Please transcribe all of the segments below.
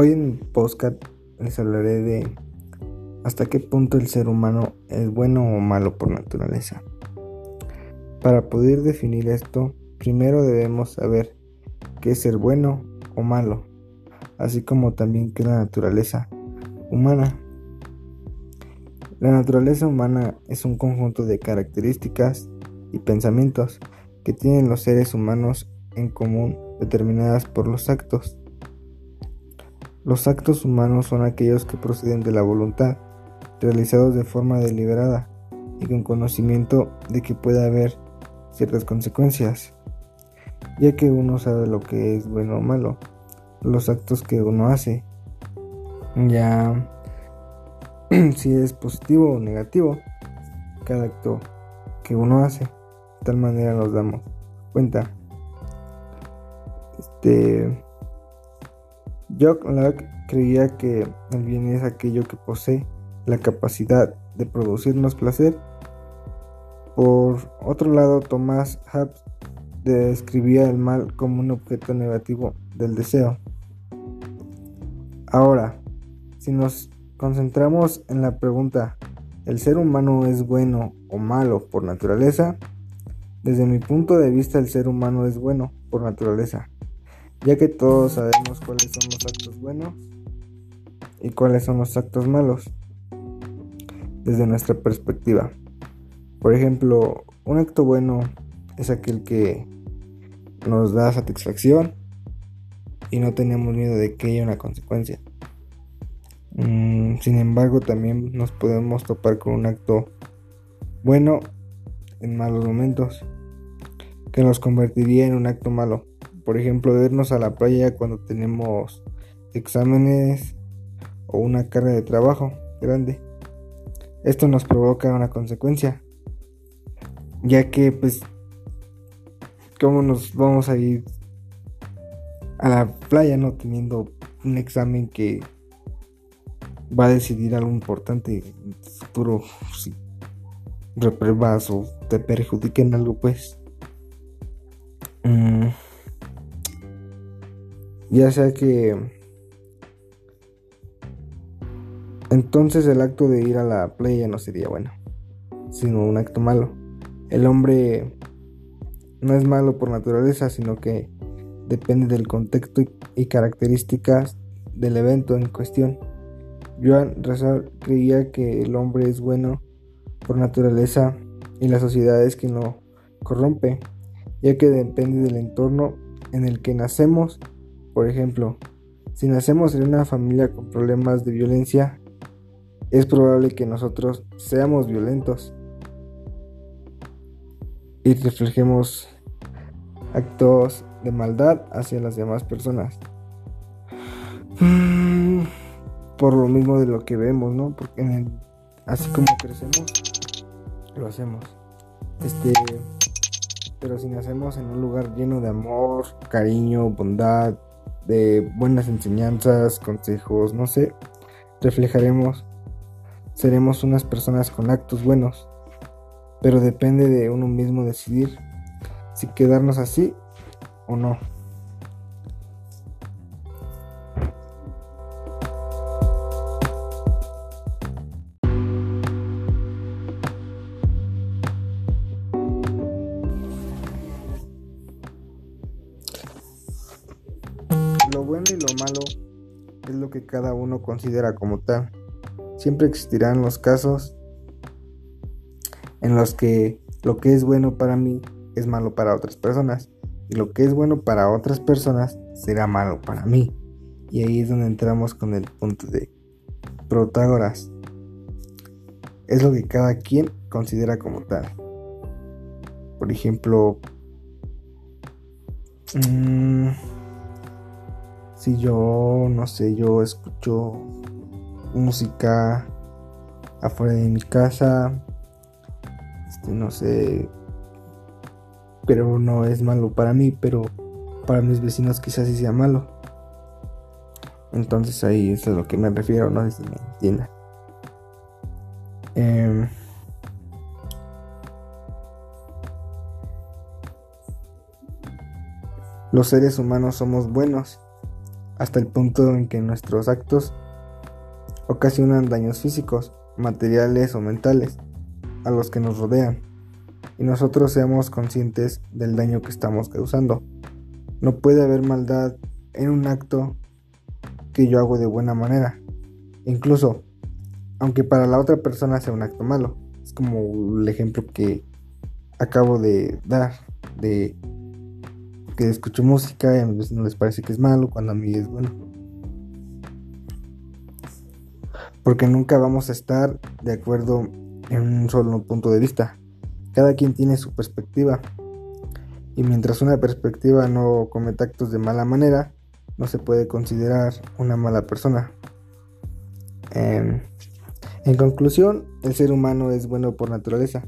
Hoy en Postcat les hablaré de hasta qué punto el ser humano es bueno o malo por naturaleza. Para poder definir esto, primero debemos saber qué es ser bueno o malo, así como también qué es la naturaleza humana. La naturaleza humana es un conjunto de características y pensamientos que tienen los seres humanos en común determinadas por los actos. Los actos humanos son aquellos que proceden de la voluntad, realizados de forma deliberada y con conocimiento de que puede haber ciertas consecuencias, ya que uno sabe lo que es bueno o malo, los actos que uno hace. Ya si es positivo o negativo cada acto que uno hace. De tal manera nos damos cuenta. Este. Jock Locke creía que el bien es aquello que posee la capacidad de producirnos placer. Por otro lado, Thomas Hobbes describía el mal como un objeto negativo del deseo. Ahora, si nos concentramos en la pregunta, ¿el ser humano es bueno o malo por naturaleza? Desde mi punto de vista el ser humano es bueno por naturaleza, ya que todos sabemos cuáles son los actos buenos y cuáles son los actos malos desde nuestra perspectiva. Por ejemplo, un acto bueno es aquel que nos da satisfacción y no tenemos miedo de que haya una consecuencia. Mm, sin embargo, también nos podemos topar con un acto bueno en malos momentos que nos convertiría en un acto malo. Por ejemplo, irnos a la playa cuando tenemos exámenes o una carga de trabajo grande. Esto nos provoca una consecuencia, ya que pues, ¿cómo nos vamos a ir a la playa no teniendo un examen que va a decidir algo importante en tu futuro si repruebas o te perjudiquen algo pues. Mm, ya sea que entonces el acto de ir a la playa no sería bueno sino un acto malo el hombre no es malo por naturaleza sino que depende del contexto y características del evento en cuestión Joan Razar creía que el hombre es bueno por naturaleza y la sociedad es quien lo corrompe, ya que depende del entorno en el que nacemos. Por ejemplo, si nacemos en una familia con problemas de violencia, es probable que nosotros seamos violentos y reflejemos actos de maldad hacia las demás personas. Mm por lo mismo de lo que vemos, ¿no? Porque así como crecemos, lo hacemos. Este, pero si nacemos en un lugar lleno de amor, cariño, bondad, de buenas enseñanzas, consejos, no sé, reflejaremos, seremos unas personas con actos buenos. Pero depende de uno mismo decidir si quedarnos así o no. Lo bueno y lo malo es lo que cada uno considera como tal. Siempre existirán los casos en los que lo que es bueno para mí es malo para otras personas y lo que es bueno para otras personas será malo para mí. Y ahí es donde entramos con el punto de Protágoras. Es lo que cada quien considera como tal. Por ejemplo, mmm, si yo, no sé, yo escucho música afuera de mi casa, este, no sé, pero no es malo para mí, pero para mis vecinos quizás sí sea malo. Entonces ahí es a lo que me refiero, no sé si me los seres humanos somos buenos hasta el punto en que nuestros actos ocasionan daños físicos, materiales o mentales a los que nos rodean y nosotros seamos conscientes del daño que estamos causando. No puede haber maldad en un acto que yo hago de buena manera. Incluso, aunque para la otra persona sea un acto malo. Es como el ejemplo que acabo de dar de que escucho música y a veces no les parece que es malo cuando a mí es bueno. Porque nunca vamos a estar de acuerdo en un solo punto de vista. Cada quien tiene su perspectiva. Y mientras una perspectiva no cometa actos de mala manera, no se puede considerar una mala persona. En, en conclusión, el ser humano es bueno por naturaleza,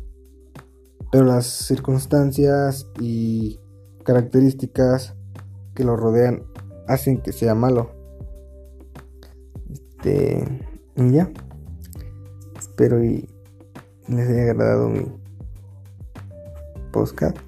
pero las circunstancias y características que lo rodean hacen que sea malo. Este, y ya. Espero y les haya agradado mi podcast.